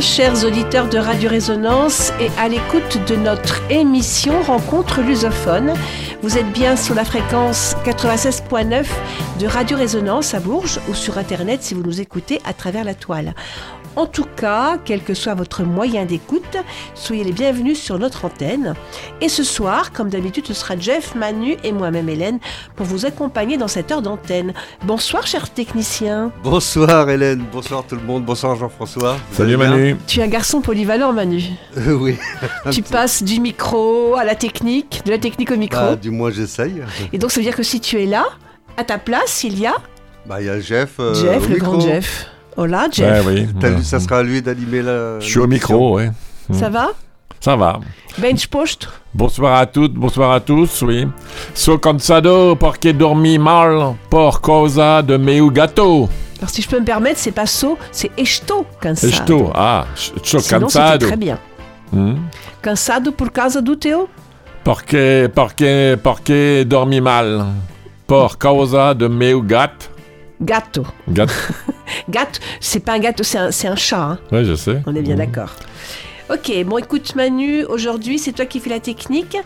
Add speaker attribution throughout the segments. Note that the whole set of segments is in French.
Speaker 1: chers auditeurs de Radio Résonance et à l'écoute de notre émission Rencontre lusophone. Vous êtes bien sur la fréquence 96.9 de Radio Résonance à Bourges ou sur Internet si vous nous écoutez à travers la toile. En tout cas, quel que soit votre moyen d'écoute, soyez les bienvenus sur notre antenne. Et ce soir, comme d'habitude, ce sera Jeff, Manu et moi-même Hélène pour vous accompagner dans cette heure d'antenne. Bonsoir, chers techniciens.
Speaker 2: Bonsoir Hélène, bonsoir tout le monde, bonsoir Jean-François.
Speaker 3: Salut Manu.
Speaker 1: Tu es un garçon polyvalent, Manu.
Speaker 2: Euh, oui.
Speaker 1: tu passes du micro à la technique, de la technique au micro.
Speaker 2: Bah, du moins, j'essaye.
Speaker 1: Et donc, ça veut dire que si tu es là, à ta place, il y a
Speaker 2: Bah, il y a Jeff. euh,
Speaker 1: Jeff, le
Speaker 2: micro.
Speaker 1: grand Jeff. Hola, Jeff.
Speaker 3: Ouais, oui.
Speaker 2: T'as-
Speaker 3: Ouais.
Speaker 2: Ça sera à lui d'animer la.
Speaker 3: Je suis au micro, ouais.
Speaker 1: Ça va
Speaker 3: Ça va.
Speaker 1: Bench post
Speaker 3: Bonsoir à toutes, bonsoir à tous, oui. So cansado porque dormi mal por causa de meu gato.
Speaker 1: Alors, si je peux me permettre, c'est pas so, c'est esto cansado.
Speaker 3: Estou, ah, so
Speaker 1: Sinon,
Speaker 3: cansado.
Speaker 1: très bien.
Speaker 3: Hmm.
Speaker 1: Cansado por causa do teu
Speaker 3: Porque, porque, porque dormi mal? Por causa de meu gato.
Speaker 1: Gatto.
Speaker 3: Gato,
Speaker 1: Gatto, c'est pas un gâteau, c'est un, c'est un chat. hein.
Speaker 3: ouais, je sais.
Speaker 1: On est bien
Speaker 3: Hmm.
Speaker 1: d'accord. Ok, bon écoute Manu, aujourd'hui c'est toi qui fais la technique.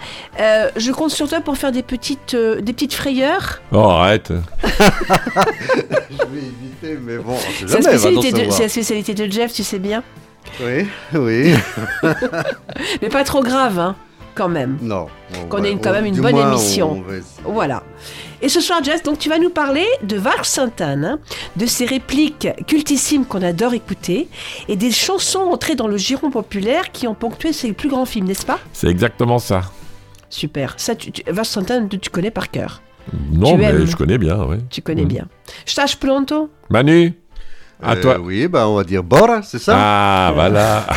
Speaker 1: Euh, je compte sur toi pour faire des petites, euh, des petites frayeurs.
Speaker 3: Oh, arrête.
Speaker 2: Je vais éviter, mais bon,
Speaker 1: la, c'est la spécialité de Jeff, tu sais bien.
Speaker 2: Oui, oui.
Speaker 1: Mais pas trop grave, hein, quand même.
Speaker 2: non. on
Speaker 1: Qu'on ait quand même une bonne
Speaker 2: moins,
Speaker 1: émission.
Speaker 2: on va essayer.
Speaker 1: Voilà. Et ce soir, Jess, donc tu vas nous parler de Varge Sainte-Anne, hein, de ces répliques cultissimes qu'on adore écouter, et des chansons entrées dans le giron populaire qui ont ponctué ses plus grands films, n'est-ce pas?
Speaker 3: C'est exactement ça.
Speaker 1: Super. Ça, tu, tu, Varge Sainte-Anne, tu connais par cœur?
Speaker 3: Non,
Speaker 1: Tu
Speaker 3: mais
Speaker 1: aimes?
Speaker 3: je connais bien, oui.
Speaker 1: Tu connais
Speaker 3: Mhm.
Speaker 1: bien. Stage pronto
Speaker 3: Manu, à
Speaker 2: Euh,
Speaker 3: toi.
Speaker 2: Oui, bah on va dire Bora, c'est ça?
Speaker 3: Ah, voilà.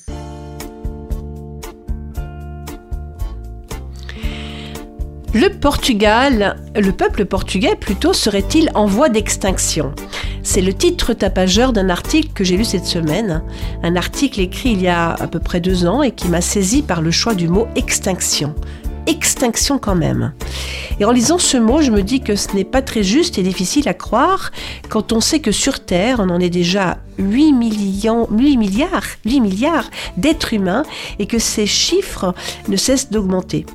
Speaker 1: Le Portugal, le peuple portugais plutôt, serait-il en voie d'extinction? C'est le titre tapageur d'un article que j'ai lu cette semaine. Un article écrit il y a à peu près deux ans et qui m'a saisi par le choix du mot extinction. Extinction quand même. Et en lisant ce mot, je me dis que ce n'est pas très juste et difficile à croire quand on sait que sur Terre, on en est déjà à 8, millions, 8 milliards, 8 milliards d'êtres humains et que ces chiffres ne cessent d'augmenter.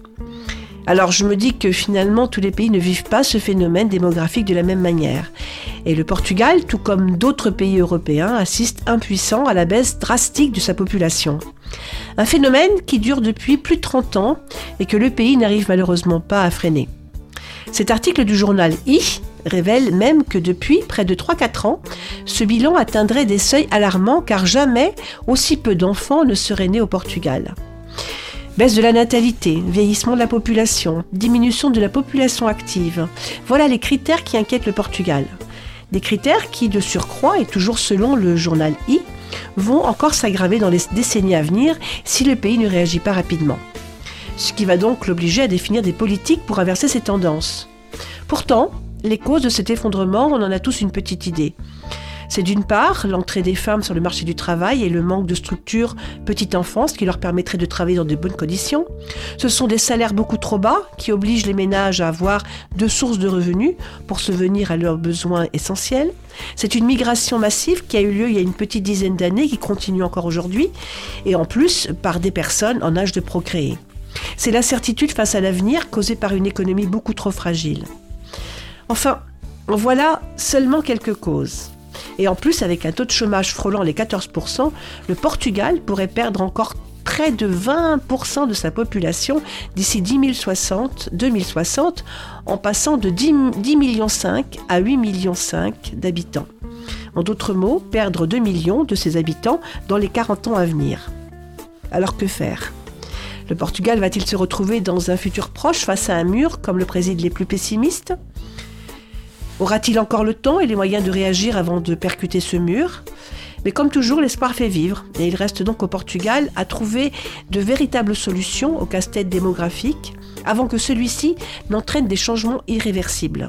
Speaker 1: Alors je me dis que finalement tous les pays ne vivent pas ce phénomène démographique de la même manière. Et le Portugal, tout comme d'autres pays européens, assiste impuissant à la baisse drastique de sa population. Un phénomène qui dure depuis plus de 30 ans et que le pays n'arrive malheureusement pas à freiner. Cet article du journal I révèle même que depuis près de 3-4 ans, ce bilan atteindrait des seuils alarmants car jamais aussi peu d'enfants ne seraient nés au Portugal. Baisse de la natalité, vieillissement de la population, diminution de la population active. Voilà les critères qui inquiètent le Portugal. Des critères qui, de surcroît, et toujours selon le journal I, vont encore s'aggraver dans les décennies à venir si le pays ne réagit pas rapidement. Ce qui va donc l'obliger à définir des politiques pour inverser ces tendances. Pourtant, les causes de cet effondrement, on en a tous une petite idée. C'est d'une part l'entrée des femmes sur le marché du travail et le manque de structures petite enfance qui leur permettrait de travailler dans de bonnes conditions. Ce sont des salaires beaucoup trop bas qui obligent les ménages à avoir deux sources de revenus pour subvenir à leurs besoins essentiels. C'est une migration massive qui a eu lieu il y a une petite dizaine d'années qui continue encore aujourd'hui et en plus par des personnes en âge de procréer. C'est l'incertitude face à l'avenir causée par une économie beaucoup trop fragile. Enfin, voilà seulement quelques causes. Et en plus, avec un taux de chômage frôlant les 14%, le Portugal pourrait perdre encore près de 20% de sa population d'ici 2060, 2060 en passant de 10, 10 millions 5 à 8 millions 5 d'habitants. En d'autres mots, perdre 2 millions de ses habitants dans les 40 ans à venir. Alors que faire? Le Portugal va-t-il se retrouver dans un futur proche face à un mur comme le président les plus pessimistes? Aura-t-il encore le temps et les moyens de réagir avant de percuter ce mur? Mais comme toujours, l'espoir fait vivre, et il reste donc au Portugal à trouver de véritables solutions au casse-tête démographique avant que celui-ci n'entraîne des changements irréversibles.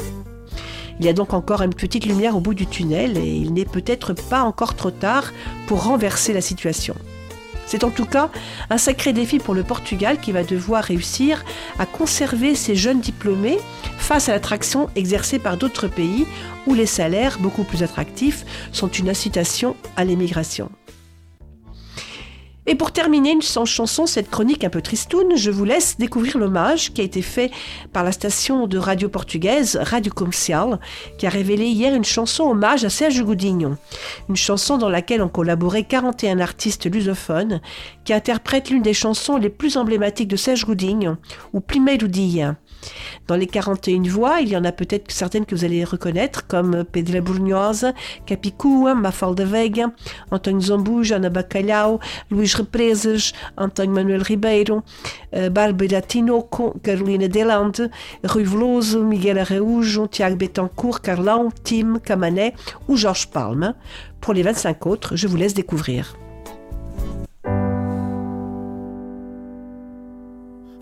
Speaker 1: Il y a donc encore une petite lumière au bout du tunnel et il n'est peut-être pas encore trop tard pour renverser la situation. C'est en tout cas un sacré défi pour le Portugal qui va devoir réussir à conserver ses jeunes diplômés face à l'attraction exercée par d'autres pays où les salaires, beaucoup plus attractifs, sont une incitation à l'émigration. Et pour terminer sans chanson, cette chronique un peu tristoune, je vous laisse découvrir l'hommage qui a été fait par la station de radio portugaise Radio Comercial, qui a révélé hier une chanson hommage à Serge Godinho. Une chanson dans laquelle ont collaboré 41 artistes lusophones qui interprètent l'une des chansons les plus emblématiques de Serge Godinho, ou Dia. Dans les 41 voix, il y en a peut-être certaines que vous allez reconnaître, comme Pedro Brunhosa, Capicua, Mafalda Veiga, António Zambuja, Ana Bacalhau, Luís Represas, António Manuel Ribeiro, eh, Bárbara Tinoco, Carolina Delande, Rui Veloso, Miguel Araújo, Tiago Betancourt, Carlão, Tim, Camané ou Georges Palme. Pour les 25 autres, je vous laisse découvrir.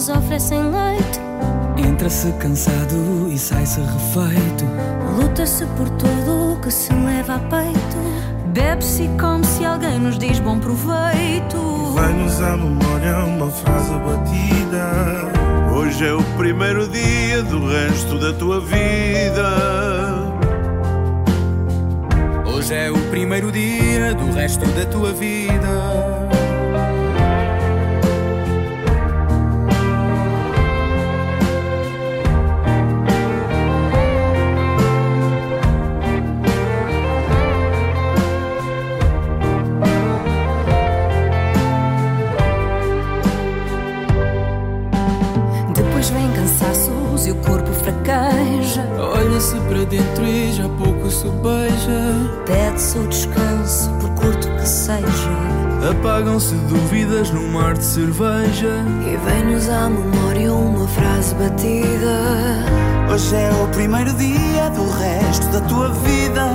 Speaker 4: Nos oferecem leite.
Speaker 5: Entra-se cansado e sai-se refeito.
Speaker 4: Luta-se por tudo o que se leva a peito. Bebe-se e come-se alguém nos diz bom proveito.
Speaker 6: Vai-nos à memória uma frase batida. Hoje é o primeiro dia do resto da tua vida.
Speaker 5: Hoje é o primeiro dia do resto da tua vida. Se beija.
Speaker 4: Pede-se o descanso, por curto que seja.
Speaker 5: Apagam-se dúvidas num mar de cerveja.
Speaker 4: E vem-nos à memória uma frase batida.
Speaker 7: Hoje é o primeiro dia do resto da tua vida.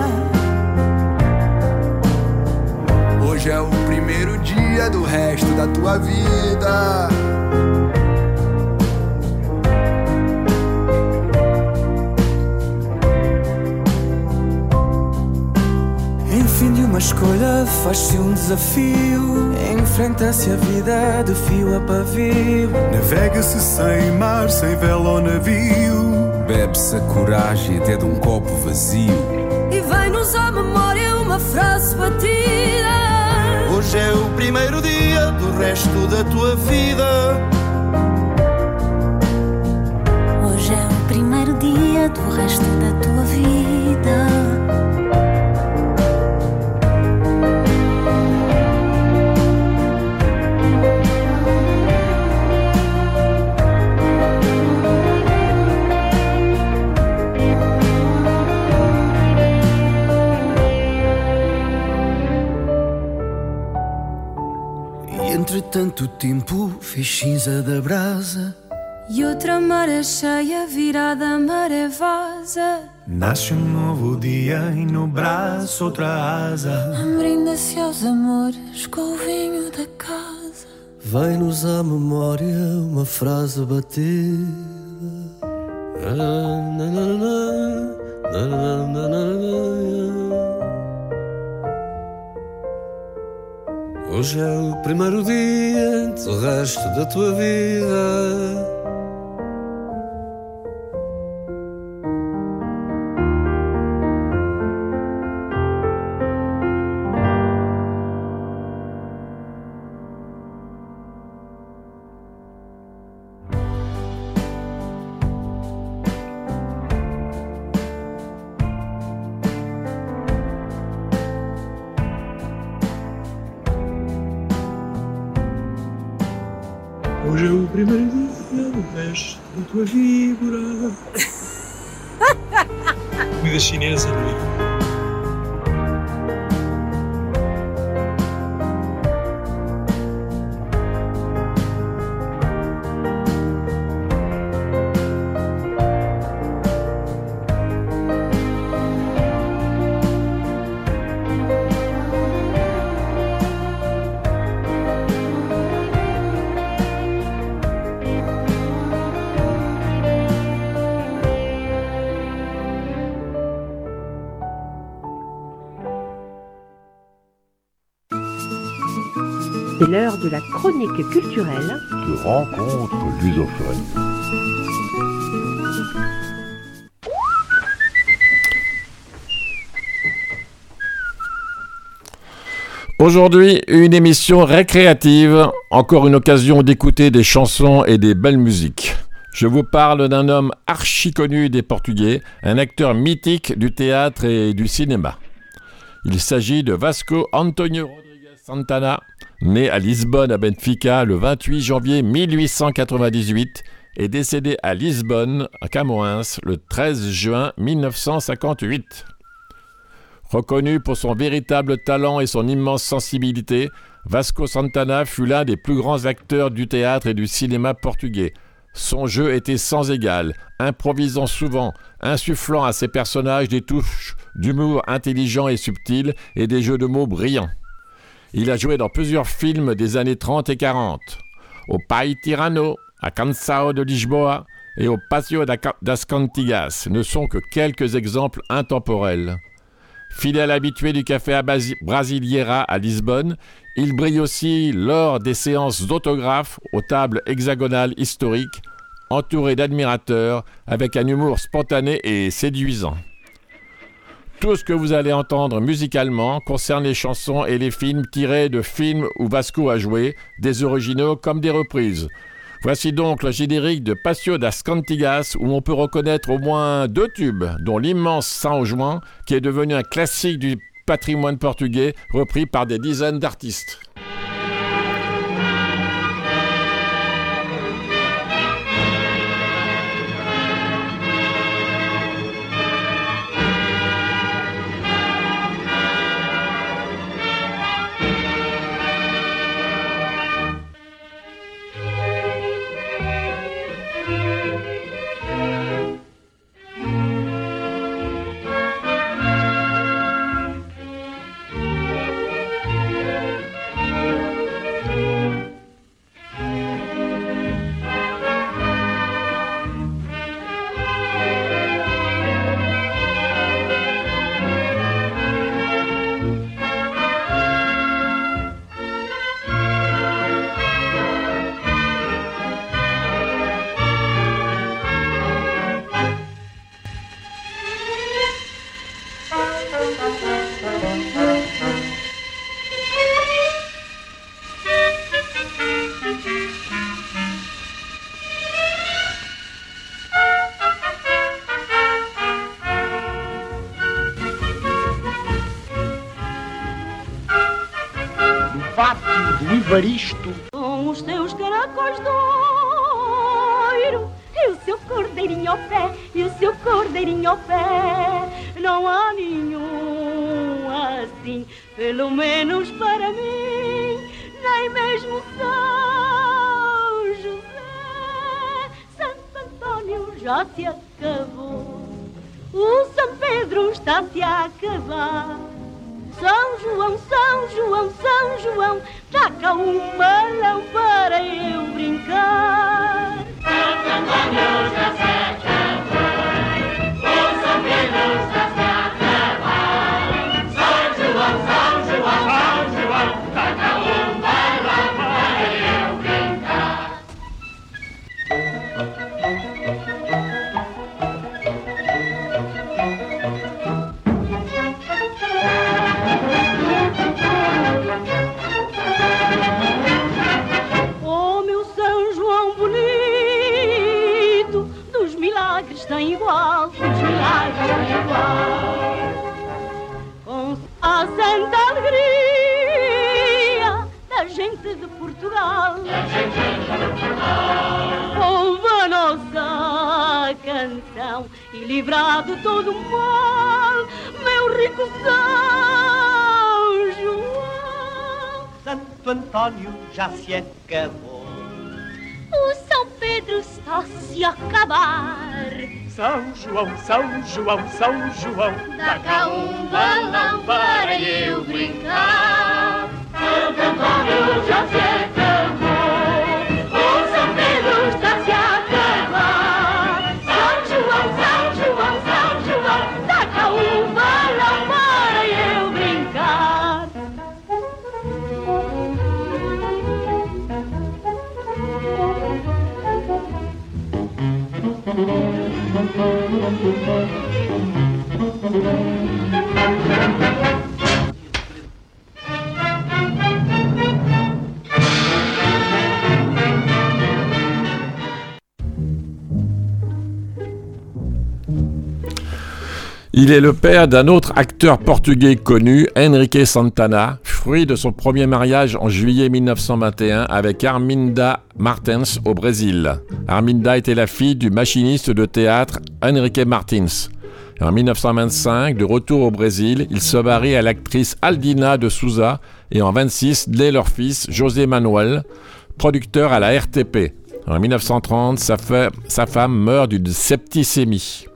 Speaker 8: Hoje é o primeiro dia do resto da tua vida.
Speaker 5: Uma escolha faz-se um desafio. Enfrenta-se a vida de fio a pavio.
Speaker 6: Navega-se sem mar, sem vela ou navio.
Speaker 8: Bebe-se a coragem até de um copo vazio.
Speaker 4: E vem-nos à memória uma frase batida.
Speaker 6: Hoje é o primeiro dia do resto da tua vida.
Speaker 4: Hoje é o primeiro dia do resto da tua vida.
Speaker 5: E entretanto o tempo fez cinza da brasa.
Speaker 4: E outra maré cheia virada maré vaza
Speaker 5: Nasce um novo dia e no braço outra asa.
Speaker 4: Brinda-se aos amores com o vinho da casa.
Speaker 9: Vem-nos à memória uma frase batida Hoje é o primeiro dia do resto da tua vida.
Speaker 5: Vida. Comida chinesa, não é?
Speaker 1: C'est l'heure de la chronique culturelle.
Speaker 10: de rencontre lusophone.
Speaker 3: Aujourd'hui, une émission récréative, encore une occasion d'écouter des chansons et des belles musiques. Je vous parle d'un homme archi connu des Portugais, un acteur mythique du théâtre et du cinéma. Il s'agit de Vasco Antonio Rodrigues Santana, né à Lisbonne à Benfica le 28 janvier 1898 et décédé à Lisbonne, à Camoens, le 13 juin 1958. Reconnu pour son véritable talent et son immense sensibilité, Vasco Santana fut l'un des plus grands acteurs du théâtre et du cinéma portugais. Son jeu était sans égal, improvisant souvent, insufflant à ses personnages des touches d'humour intelligent et subtil et des jeux de mots brillants. Il a joué dans plusieurs films des années 30 et 40. Au Pai Tirano, à Cansao de Lisboa et au da- das Cantigas ne sont que quelques exemples intemporels. Fidèle habitué du café Brasileira à Lisbonne, il brille aussi lors des séances d'autographes aux tables hexagonales historiques, entouré d'admirateurs, avec un humour spontané et séduisant. Tout ce que vous allez entendre musicalement concerne les chansons et les films tirés de films où Vasco a joué, des originaux comme des reprises. Voici donc le générique de Paseo das Cantigas où on peut reconnaître au moins deux tubes, dont l'immense São João, qui est devenu un classique du patrimoine portugais, repris par des dizaines d'artistes.
Speaker 11: Ivaristo.
Speaker 12: Com os seus caracóis de ouro E o seu cordeirinho ao pé E o seu cordeirinho ao pé Não há nenhum assim Pelo menos para mim Nem mesmo São José já se acabou. O São Pedro está-se a acabar. São João, São João, São João, vaca uma para eu brincar. Livrado todo o mal, meu rico São João.
Speaker 11: Santo Antônio já se acabou.
Speaker 12: O São Pedro está-se a acabar.
Speaker 11: São João, São João, São João,
Speaker 12: Dá cá um balão para eu brincar. Santo Antônio já se acabou. Thank you.
Speaker 13: Il est le père d'un autre acteur portugais connu, Henrique Santana, fruit de son premier mariage en juillet 1921 avec Arminda Martins au Brésil. Arminda était la fille du machiniste de théâtre Henrique Martins. En 1925, de retour au Brésil, il se marie à l'actrice Aldina de Souza et en 26 naît leur fils José Manuel, producteur à la RTP. En 1930, sa, femme meurt d'une septicémie.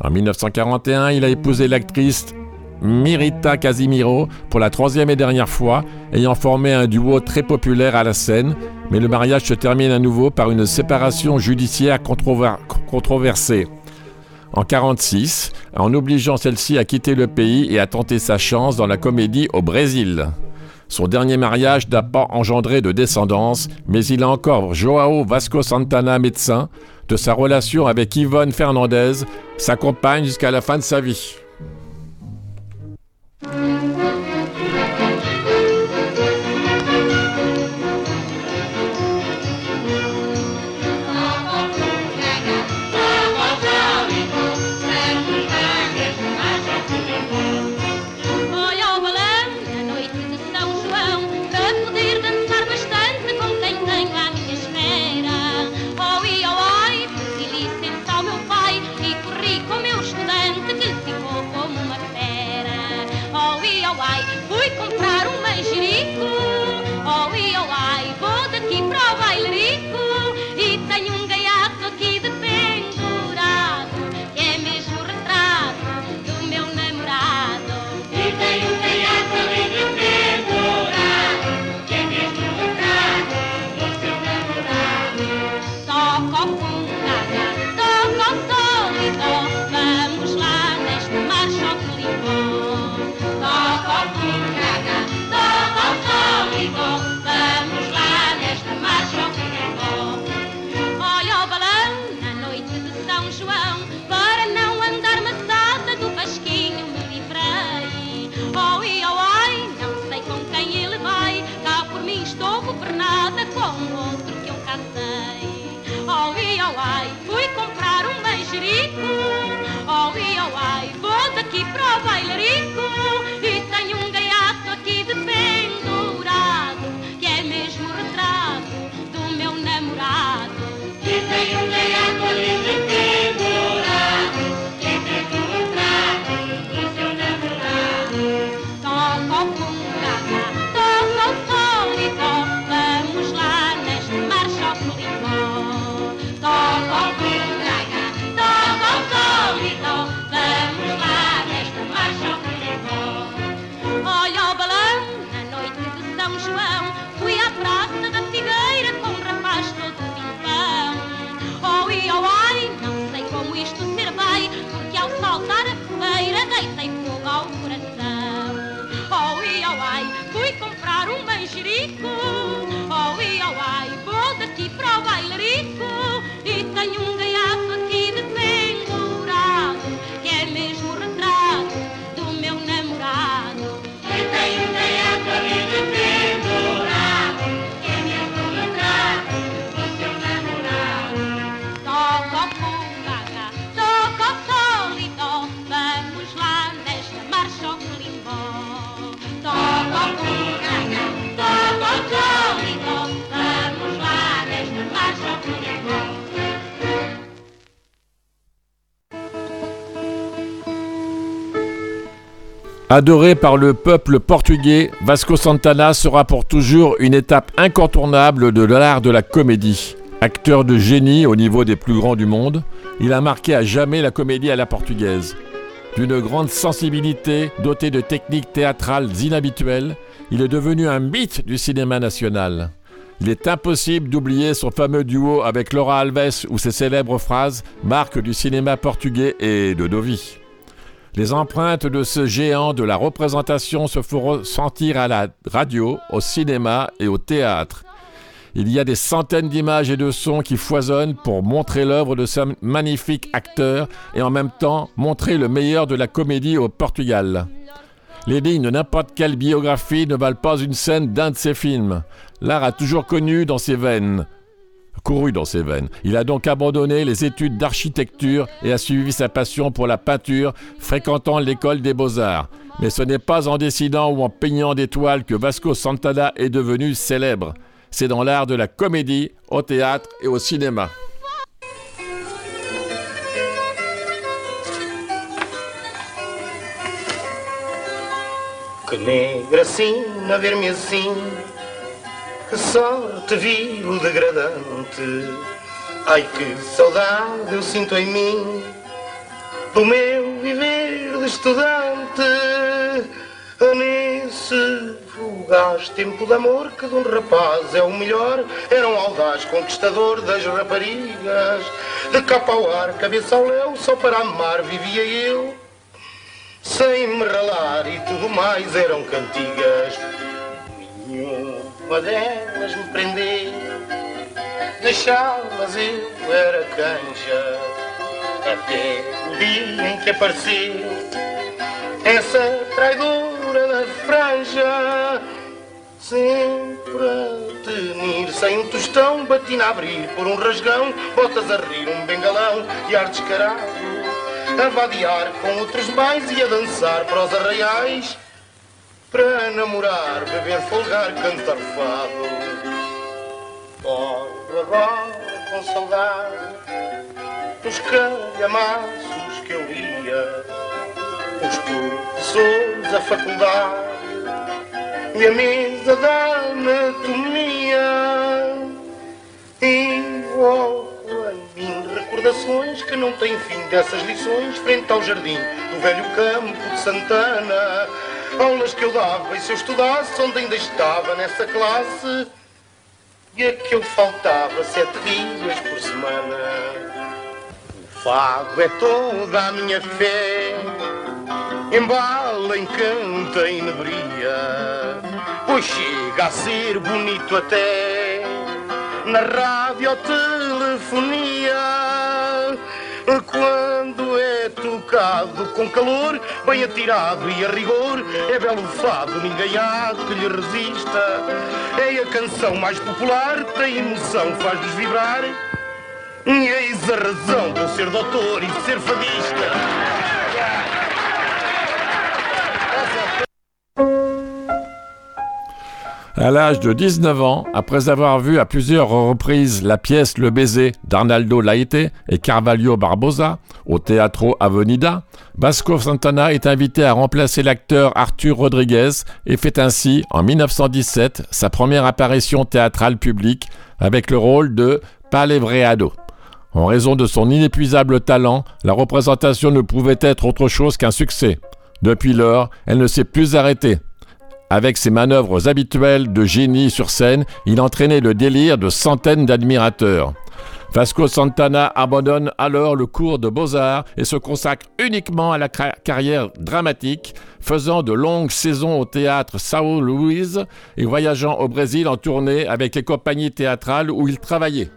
Speaker 13: En 1941, il a épousé l'actrice Mirita Casimiro pour la troisième et dernière fois, ayant formé un duo très populaire à la scène, mais le mariage se termine à nouveau par une séparation judiciaire controver- controversée. En 1946, en obligeant celle-ci à quitter le pays et à tenter sa chance dans la comédie au Brésil. Son dernier mariage n'a pas engendré de descendance, mais il a encore Joao Vasco Santana, médecin, de sa relation avec Yvonne Fernandez, sa compagne jusqu'à la fin de sa vie.
Speaker 3: Adoré par le peuple portugais, Vasco Santana sera pour toujours une étape incontournable de l'art de la comédie. Acteur de génie au niveau des plus grands du monde, il a marqué à jamais la comédie à la portugaise. D'une grande sensibilité, doté de techniques théâtrales inhabituelles, il est devenu un mythe du cinéma national. Il est impossible d'oublier son fameux duo avec Laura Alves ou ses célèbres phrases marque du cinéma portugais et de Dovi. Les empreintes de ce géant de la représentation se feront sentir à la radio, au cinéma et au théâtre. Il y a des centaines d'images et de sons qui foisonnent pour montrer l'œuvre de ce magnifique acteur et en même temps montrer le meilleur de la comédie au Portugal. Les lignes de n'importe quelle biographie ne valent pas une scène d'un de ses films. L'art a toujours connu dans ses veines, couru dans ses veines. Il a donc abandonné les études d'architecture et a suivi sa passion pour la peinture, fréquentant l'école des beaux-arts. Mais ce n'est pas en dessinant ou en peignant des toiles que Vasco Santana est devenu célèbre. C'est dans l'art de la comédie, au théâtre et au cinéma.
Speaker 14: Que sorte vil degradante. Ai que saudade eu sinto em mim Do meu viver de estudante. Nesse fugaz tempo de amor Que de um rapaz é o melhor. Era um audaz conquistador das raparigas. De capa ao ar, cabeça ao léu Só para amar vivia eu. Sem me ralar e tudo mais eram cantigas. Nenhuma delas me prender, deixá-las eu era canja. Até o dia em que apareceu essa traidora da franja. Sempre a tenir sem um tostão, batina a abrir por um rasgão, botas a rir um bengalão e ar descarado a vadiar com outros mais e a dançar para os arraiais, para namorar, beber, folgar, cantar fado. Olho agora com saudade os calhamaços que eu lia, os professores da faculdade e a mesa da anatomia. E oh, recordações que não têm fim dessas lições frente ao jardim do velho campo de Santana. Aulas que eu dava e se eu estudasse onde ainda estava nessa classe e a que eu faltava sete dias por semana. O fado é toda a minha fé, embala, encanta e nebria, pois chega a ser bonito até na radiotelefonia. Quando é com calor, bem atirado e a rigor, é belo fado, ninguém há que lhe resista. É a canção mais popular, tem emoção, faz-nos vibrar. E eis a razão de eu ser doutor e ser fadista.
Speaker 3: À l'âge de 19 ans, après avoir vu à plusieurs reprises la pièce Le baiser d'Arnaldo Laite et Carvalho Barbosa au Teatro Avenida, Vasco Santana est invité à remplacer l'acteur Arthur Rodriguez et fait ainsi, en 1917, sa première apparition théâtrale publique avec le rôle de Palevreado. En raison de son inépuisable talent, la représentation ne pouvait être autre chose qu'un succès. Depuis lors, elle ne s'est plus arrêtée. Avec ses manœuvres habituelles de génie sur scène, il entraînait le délire de centaines d'admirateurs. Vasco Santana abandonne alors le cours de beaux-arts et se consacre uniquement à la carrière dramatique, faisant de longues saisons au théâtre Sao Luis et voyageant au Brésil en tournée avec les compagnies théâtrales où il travaillait.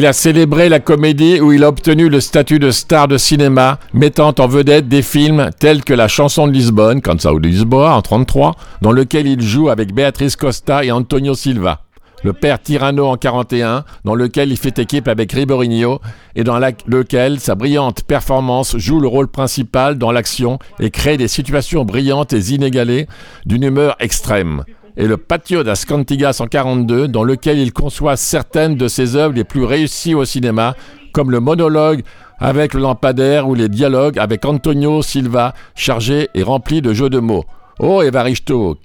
Speaker 3: Il a célébré la comédie où il a obtenu le statut de star de cinéma, mettant en vedette des films tels que La chanson de Lisbonne, Lisboa en 1933, dans lequel il joue avec Beatriz Costa et Antonio Silva. Le père Tirano en 41, dans lequel il fait équipe avec Ribeirinho et dans lequel sa brillante performance joue le rôle principal dans l'action et crée des situations brillantes et inégalées d'une humeur extrême et le Patio das Cantigas en 42, dans lequel il conçoit certaines de ses œuvres les plus réussies au cinéma, comme le monologue avec le lampadaire ou les dialogues avec Antonio Silva, chargés et remplis de jeux de mots. Oh Evaristo,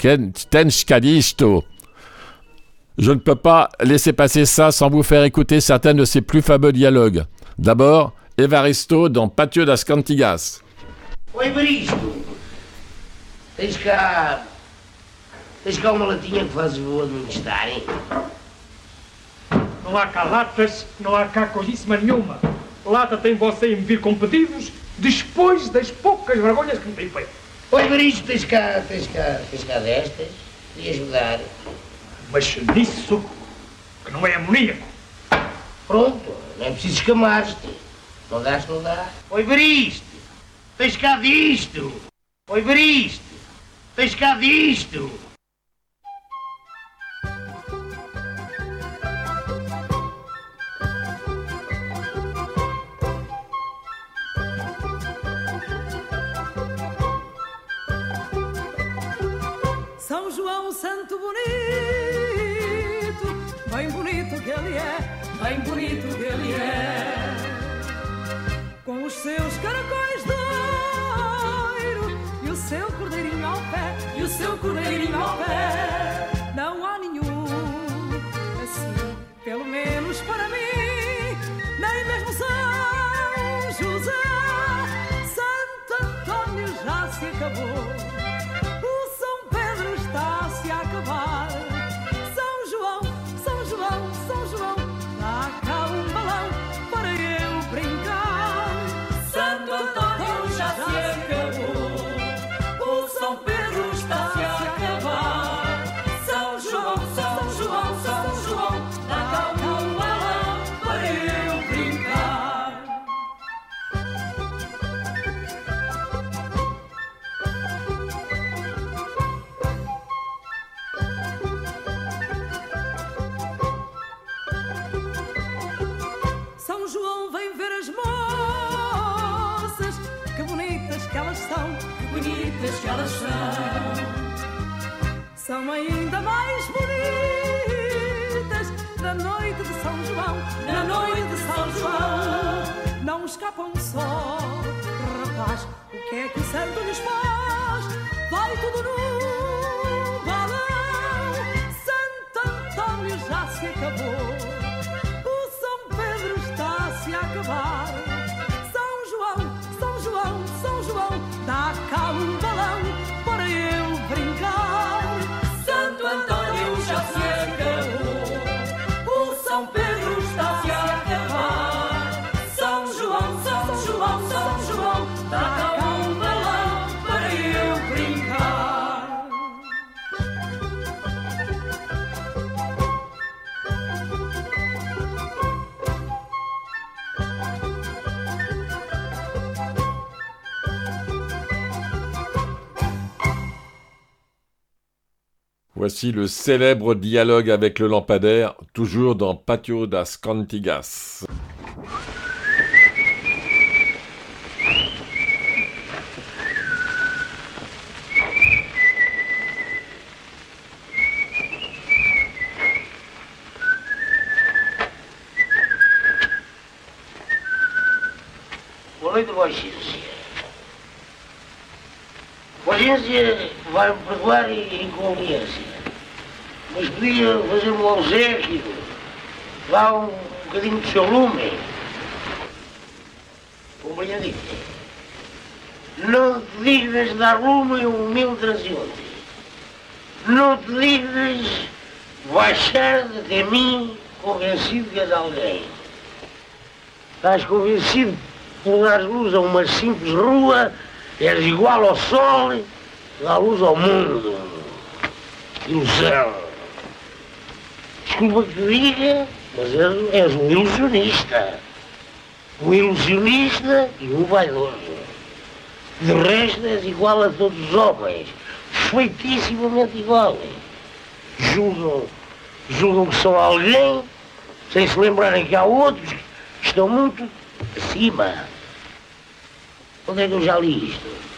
Speaker 3: tenskadisto. Je ne peux pas laisser passer ça sans vous faire écouter certains de ses plus fameux dialogues. D'abord, Evaristo dans Patio das Cantigas.
Speaker 15: Tens cá uma latinha que fazes boa de me hein?
Speaker 11: Não há cá latas, não há cá coisíssima nenhuma. Lata tem você em vir com pedidos depois das poucas vergonhas que me tem feito.
Speaker 15: Oi, Maristo, tens cá, tens cá, tens cá destas e ajudar.
Speaker 11: Mas nisso que não é amoníaco.
Speaker 15: Pronto, não é preciso escamar-te. Não dás, não dá. Oi, Baristo, tens cá disto. Oi, Baristo, tens cá disto.
Speaker 16: Santo bonito, bem bonito que ele é, bem bonito que ele é. Com os seus caracóis de ouro e o seu cordeirinho ao pé, e o seu cordeirinho ao pé. Não há nenhum assim, pelo menos para mim, nem mesmo São José. Santo Antônio já se acabou.
Speaker 17: bonitas
Speaker 3: Le célèbre dialogue avec le lampadaire, toujours dans Patio das Cantigas.
Speaker 15: A inconveniência, mas podia fazer-me obsequio, lá um bocadinho de seu lume. Compreendiste? Não te dignas dar lume um humilde transeunte. Não te dignas baixar de mim convencido que és alguém. Estás convencido por dar luz a uma simples rua, és igual ao sol, dá luz ao mundo. Ilusão. Desculpa que diga, mas és, és um ilusionista. Um ilusionista e um vaidoso. De resto és igual a todos os homens, feitissimamente igual. Julgam, julgam que são alguém, sem se lembrarem que há outros que estão muito acima. Onde é que eu já li isto?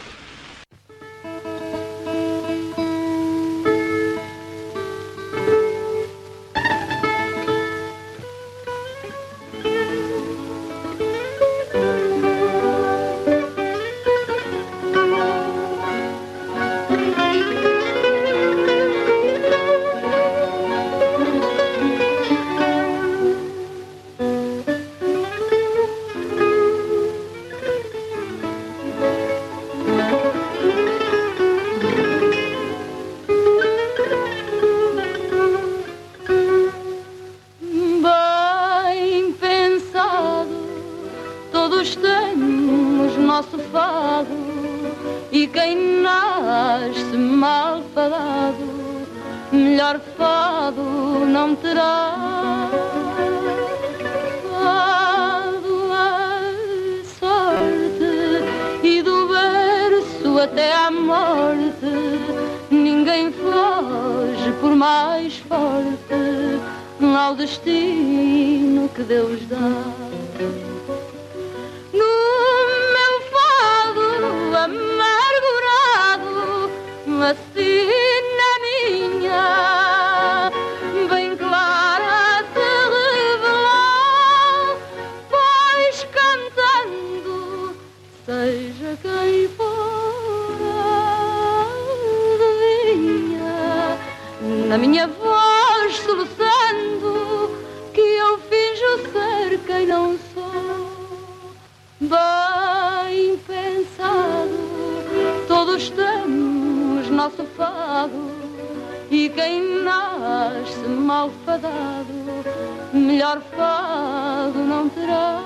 Speaker 18: Fadado, melhor fado não terá.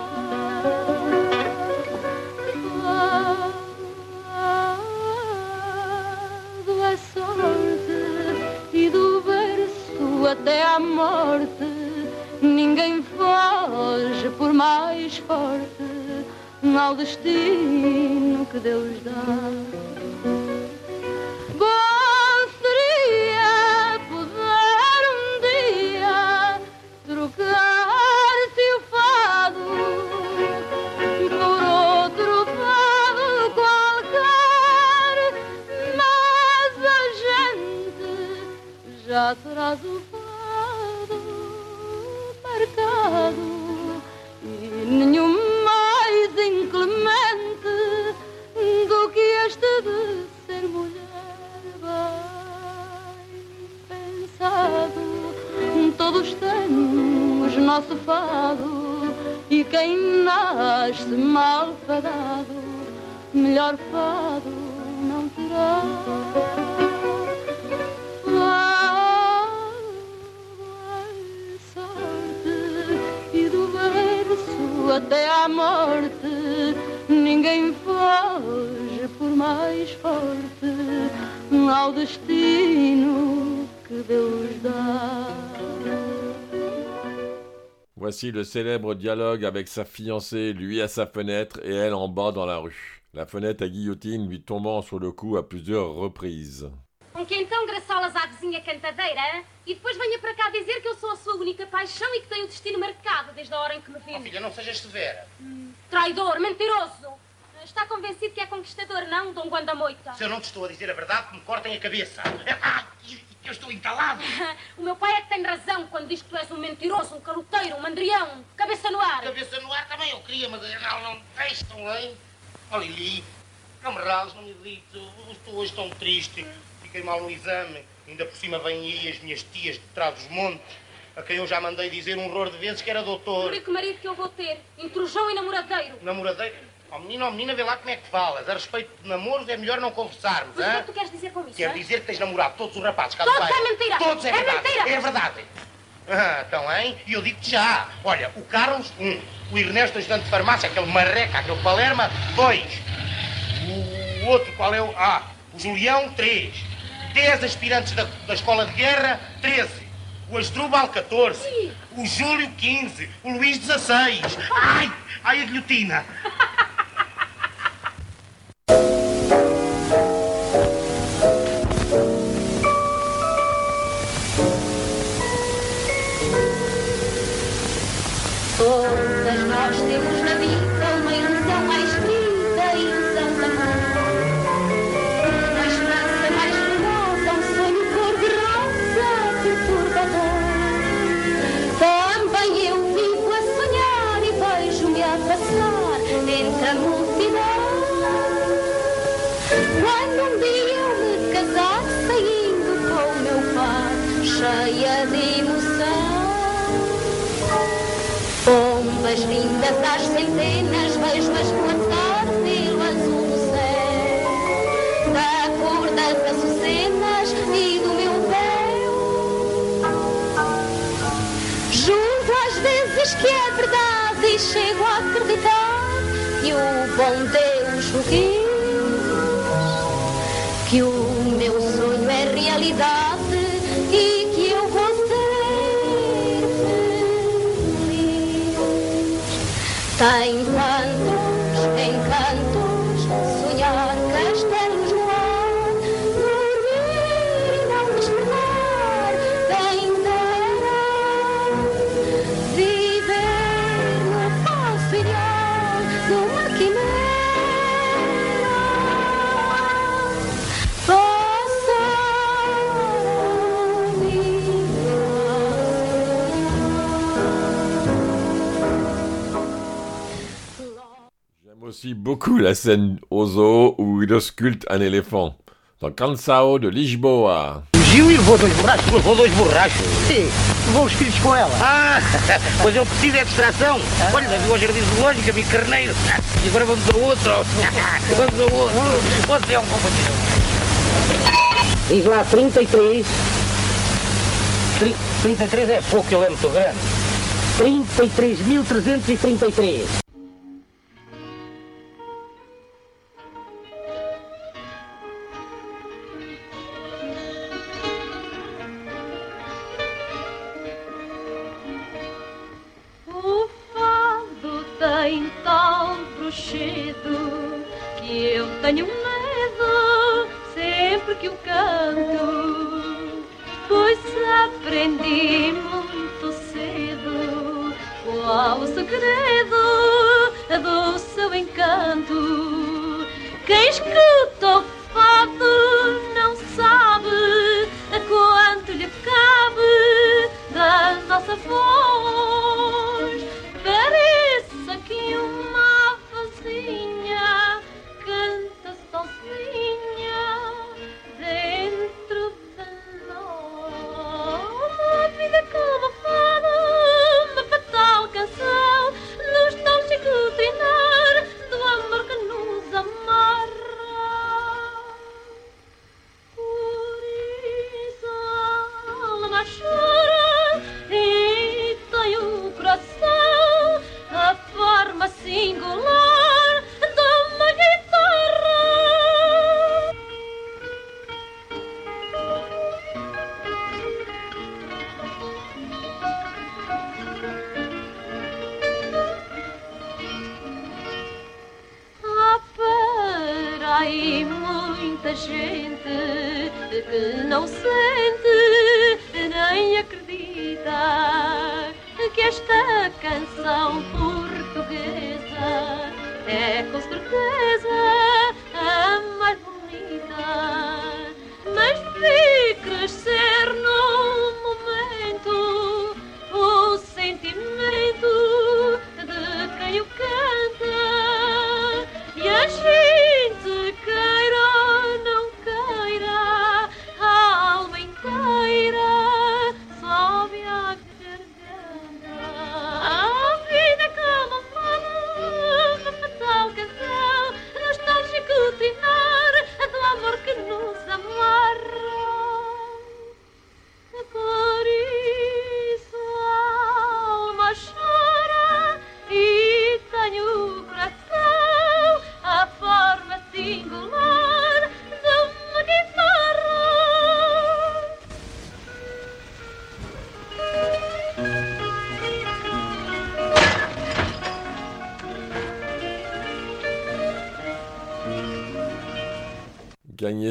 Speaker 18: Fado é sorte e do berço até à morte ninguém foge por mais forte ao destino que Deus dá. Nosso fado e quem nasce mal fadado, melhor fado não terá. até à morte, ninguém foge por mais forte ao destino que Deus dá.
Speaker 3: Voici le célèbre dialogue avec sa fiancée, lui à sa fenêtre et elle en bas dans la rue. La fenêtre à guillotine lui tombant sur le cou à plusieurs reprises.
Speaker 13: Com que então graçolas à vizinha cantadeira, hein? e depois venha para cá dizer que eu sou a sua única paixão e que tenho o destino marcado desde a hora em que me viu.
Speaker 14: Oh, filha, não sejas severa.
Speaker 13: Hum, traidor, mentiroso. Está convencido que é conquistador, não, Dom Guanda Moita?
Speaker 14: Se eu não te estou a dizer a verdade, que me cortem a cabeça. Ah, eu estou entalado.
Speaker 13: o meu pai é que tem razão quando diz que tu és um mentiroso, um caloteiro, um mandrião, cabeça no ar.
Speaker 14: Cabeça no ar também eu queria, mas não, não deixam, hein? Oh, Lili, não me rales, não me irrito. Estou hoje tão triste. Fiquei mal no exame. Ainda por cima vêm aí as minhas tias de trás dos montes, a quem eu já mandei dizer um horror de vezes que era doutor.
Speaker 13: Por que marido que eu vou ter? Intrujão e namoradeiro.
Speaker 14: Namoradeiro? Oh menina, oh menina, vê lá como é que falas. A respeito de namoros é melhor não conversarmos,
Speaker 13: Mas o que é que tu queres dizer com isso?
Speaker 14: Quer dizer que tens namorado todos os rapazes cá
Speaker 13: Todos
Speaker 14: do
Speaker 13: é mentira!
Speaker 14: Todos é,
Speaker 13: é
Speaker 14: verdade!
Speaker 13: mentira!
Speaker 14: É verdade! Ah, então, hein? E eu digo-te já. Olha, o Carlos, um. O Ernesto, ajudante de farmácia, aquele marreca, aquele palerma, dois. O outro, qual é o... Ah, o Julião, três. Dez aspirantes da, da escola de guerra, treze. O Asdrubal, 14. Sim. O Júlio, 15. O Luís, 16. Ai, ai, a guilhotina.
Speaker 19: Pombas lindas às centenas, vejo-as plantar pelo azul do céu, da cor das açucenas e do meu véu. Juro às vezes que é verdade e chego a acreditar que o bom Deus o quis, que o meu sonho é realidade
Speaker 3: Sein Plan beaucoup la scène au zoo où il ausculte un éléphant. Dans Cansao de Lisboa.
Speaker 18: Gil e levou dois borrachos, levou dois borrachos. Sim, levou os filhos com ela. Ah, pois eu preciso é distração. Olha, viu ao jardim zoológico, vi carneiro. E agora vamos ao outro. Vamos ao outro. Você é um companheiro. Diz lá 33. Tri- 33 é pouco, eu lembro, estou grande. 33.333. no sleep.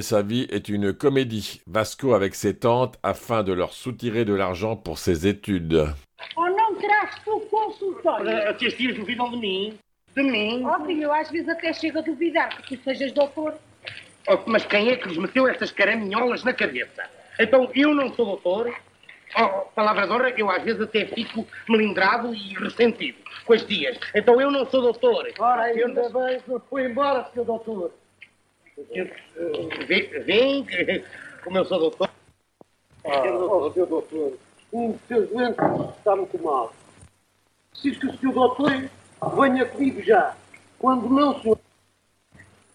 Speaker 3: Gagner sa vie est une comédie. Vasco avec ses tantes afin de leur soutirer de l'argent pour ses études.
Speaker 20: Ou não terás tu consultório?
Speaker 15: As tias tias duvidam de mim. De mim?
Speaker 20: Ó filho, eu às vezes até chego a duvidar que tu sejas doutor.
Speaker 15: Oh, mas quem é que lhes meteu estas caraminholas na cabeça? Então eu não sou doutor? Oh, palavra de honra, eu às vezes até fico melindrado e ressentido com as tias. Então eu não sou doutor.
Speaker 20: Ora,
Speaker 15: eu
Speaker 20: ainda bem que foi embora, senhor doutor.
Speaker 15: Vem, vem, como eu sou doutor.
Speaker 20: Ah, oh, doutor, o seu doente está muito mal. Preciso que o senhor doutor venha comigo já. Quando não, senhor,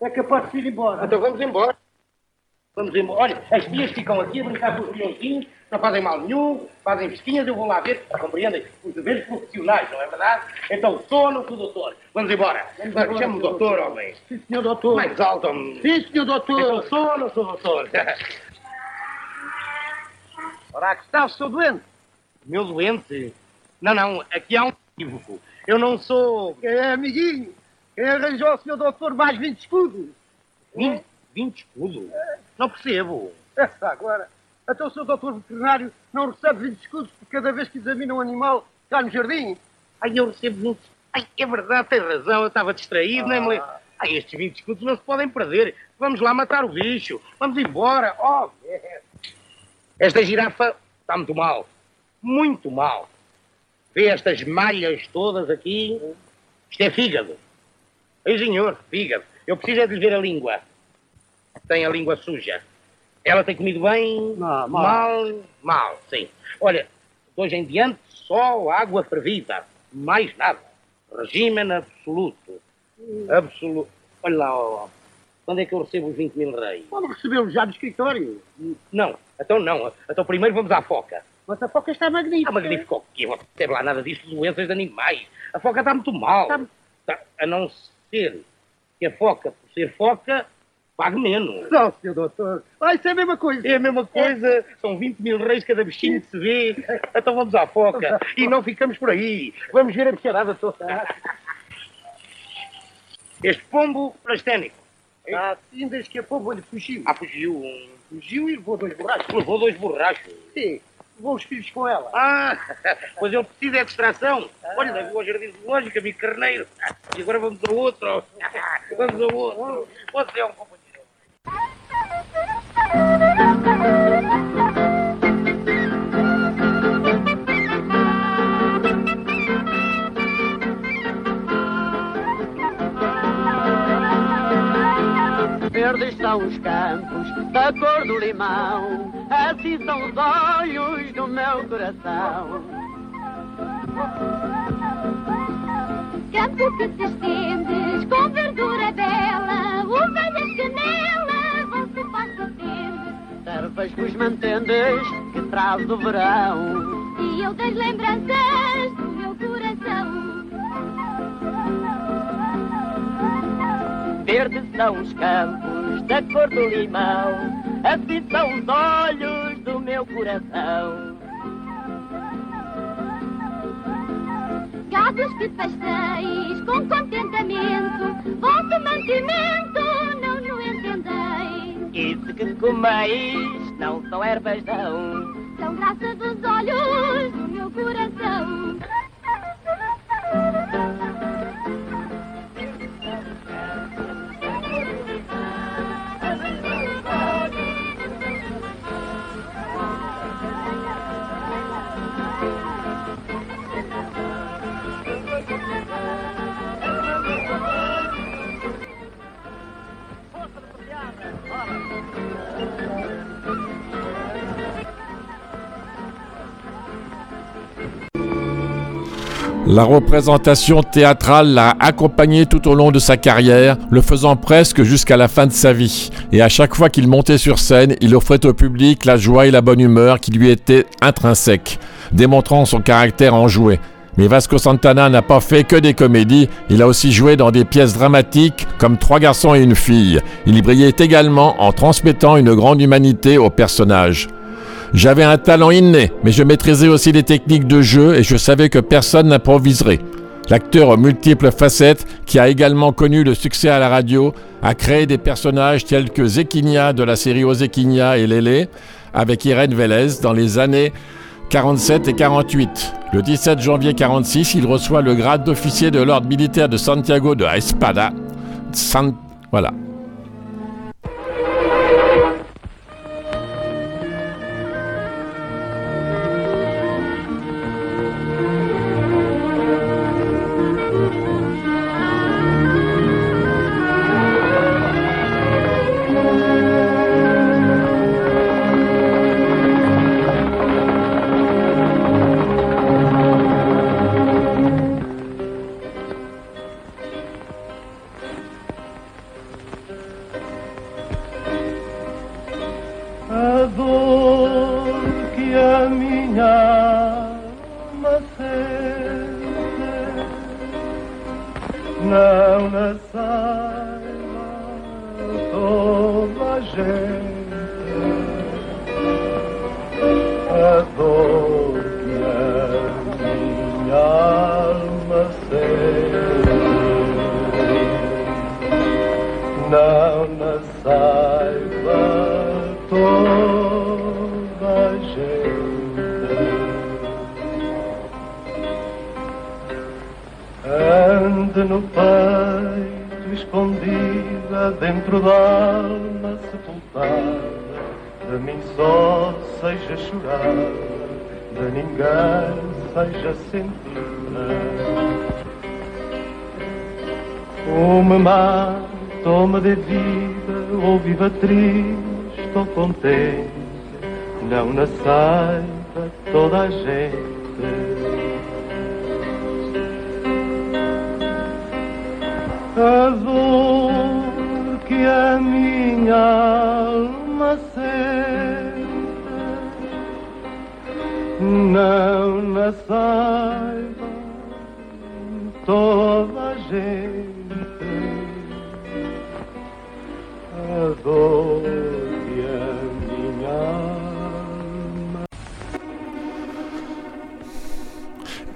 Speaker 20: é capaz de ir embora.
Speaker 15: Então vamos embora. Vamos embora. Olha, as tias ficam aqui a brincar com os milhõezinhos, não fazem mal nenhum, fazem festinhas, eu vou lá ver, compreendem? Os deveres profissionais, não é verdade? Então sou ou não sou doutor? Vamos embora.
Speaker 20: embora,
Speaker 15: Chama-me doutor, homem.
Speaker 20: Sim, senhor doutor.
Speaker 15: Mais alto, homem.
Speaker 20: Sim, senhor doutor.
Speaker 15: Então não sou doutor?
Speaker 20: Ora, aqui está o seu doente.
Speaker 15: Meu doente? Não, não, aqui há um equívoco. Eu não sou.
Speaker 20: É amiguinho? Quem arranjou ao senhor doutor mais 20 escudos?
Speaker 15: 20, 20 escudos? Não percebo.
Speaker 20: Essa agora. Então o seu doutor veterinário não recebe 20 escudos por cada vez que examina um animal cá no jardim?
Speaker 15: Ai, eu recebo 20. Ai, é verdade, tem razão, eu estava distraído, nem me lembro. Ai, estes 20 escudos não se podem perder. Vamos lá matar o bicho. Vamos embora. Oh. Esta girafa está muito mal. Muito mal. Vê estas malhas todas aqui. Isto é fígado. Ei, senhor, fígado. Eu preciso é de lhe ver a língua. Tem a língua suja. Ela tem comido bem?
Speaker 20: Não, mal.
Speaker 15: mal. Mal, sim. Olha, de hoje em diante, só água fervida. Mais nada. Regime absoluto. Absoluto. Olha lá, ó, quando é que eu recebo os 20 mil reis?
Speaker 20: Pode recebê-lo já no escritório.
Speaker 15: Não, então não. Então primeiro vamos à foca.
Speaker 20: Mas a foca está magnífica.
Speaker 15: Ah, magnífico o quê? Não teve lá nada disso de doenças de animais. A foca está muito mal. Tá- a não ser que a foca, por ser foca, pague menos.
Speaker 20: Não, senhor doutor. Ah, isso é a mesma coisa.
Speaker 15: É a mesma coisa. São 20 mil reis cada bichinho que se vê. Então vamos à foca. E não ficamos por aí. Vamos ver a bicharada toda. Este pombo plasténico.
Speaker 20: Ah, assim, desde que a pomba lhe fugiu.
Speaker 15: Ah, fugiu.
Speaker 20: Fugiu e levou dois borrachos.
Speaker 15: Levou dois borrachos.
Speaker 20: Sim, levou os filhos com ela.
Speaker 15: Ah, pois ele precisa é de distração. Olha, levou ao jardim zoológico, amigo carneiro. E agora vamos ao outro. Vamos ao outro. Você é um companheiro.
Speaker 21: Verdes são os campos da cor do limão, assim são os olhos do meu coração.
Speaker 22: Campo que te estendes com verdura bela, ovelhas que
Speaker 21: Servas que os mantendes, que traz o verão.
Speaker 22: E eu das lembranças do meu coração.
Speaker 21: Verdes são os campos da cor do limão, assim são os olhos do meu coração.
Speaker 22: Gados que pasteis com contentamento, vosso mantimento
Speaker 21: se que comais não são ervas, não.
Speaker 18: São graça dos olhos do meu coração.
Speaker 3: La représentation théâtrale l'a accompagné tout au long de sa carrière, le faisant presque jusqu'à la fin de sa vie. Et à chaque fois qu'il montait sur scène, il offrait au public la joie et la bonne humeur qui lui étaient intrinsèques, démontrant son caractère enjoué. Mais Vasco Santana n'a pas fait que des comédies, il a aussi joué dans des pièces dramatiques comme Trois garçons et une fille. Il brillait également en transmettant une grande humanité aux personnages. J'avais un talent inné, mais je maîtrisais aussi les techniques de jeu et je savais que personne n'improviserait. L'acteur aux multiples facettes, qui a également connu le succès à la radio, a créé des personnages tels que Zekinia de la série Ozekinia et Lélé, avec Irène Vélez dans les années 47 et 48. Le 17 janvier 46, il reçoit le grade d'officier de l'ordre militaire de Santiago de Espada. Voilà.
Speaker 23: Chorar de ninguém seja sentida ou me mata ou me dê vida ou viva triste ou contente não na saiba toda a gente. A dor que a minha alma sente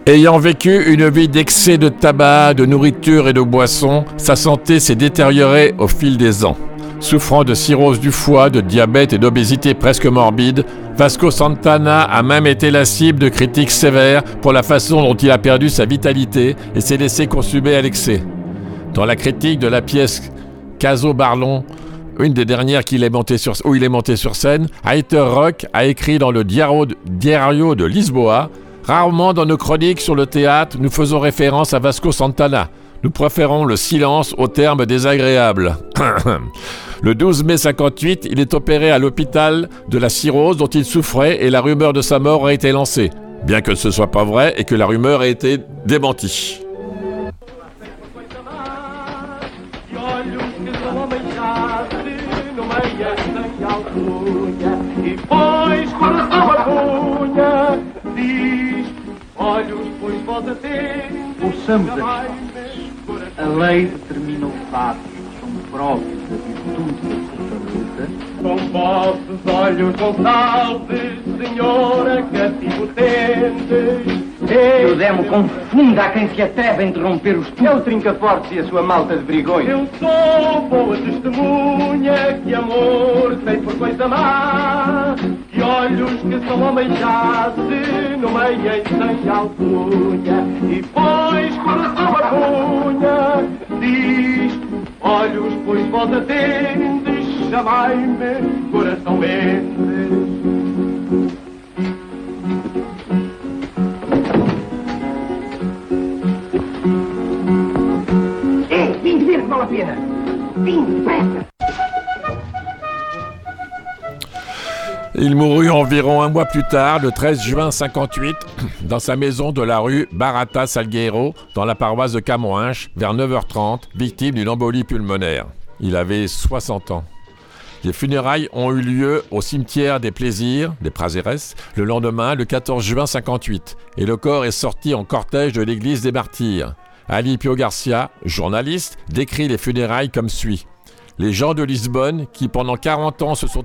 Speaker 3: Ayant vécu une vie d'excès de tabac, de nourriture et de boissons, sa santé s'est détériorée au fil des ans. Souffrant de cirrhose du foie, de diabète et d'obésité presque morbide, Vasco Santana a même été la cible de critiques sévères pour la façon dont il a perdu sa vitalité et s'est laissé consumer à l'excès. Dans la critique de la pièce Caso Barlon, une des dernières est monté sur, où il est monté sur scène, Heiter Rock a écrit dans le Diario de Lisboa Rarement dans nos chroniques sur le théâtre, nous faisons référence à Vasco Santana. Nous préférons le silence aux termes désagréables. le 12 mai 58, il est opéré à l'hôpital de la cirrhose dont il souffrait et la rumeur de sa mort a été lancée. Bien que ce ne soit pas vrai et que la rumeur ait été démentie.
Speaker 23: A
Speaker 24: lei determina o fato, são.
Speaker 23: Com vossos olhos voltados, senhora cativo tendes.
Speaker 11: Que o demo confunda a quem se atreve a interromper os É o trinca-fortes e a sua malta de brigões.
Speaker 23: Eu sou boa testemunha que amor tem por coisa má. Que olhos que são homens já se nomeiam sem alcunha. E pois coração a punha Diz, olhos pois vós atendes Chamai-me coração Mendes
Speaker 11: Ei, vim ver que vale a pena. Vim, depressa.
Speaker 3: Il mourut environ un mois plus tard, le 13 juin 58, dans sa maison de la rue Barata Salgueiro, dans la paroisse de Camoinches, vers 9h30, victime d'une embolie pulmonaire. Il avait 60 ans. Les funérailles ont eu lieu au cimetière des Plaisirs, des Prazeres, le lendemain, le 14 juin 58, et le corps est sorti en cortège de l'église des Martyrs. Ali Pio Garcia, journaliste, décrit les funérailles comme suit. Les gens de Lisbonne, qui pendant 40 ans se sont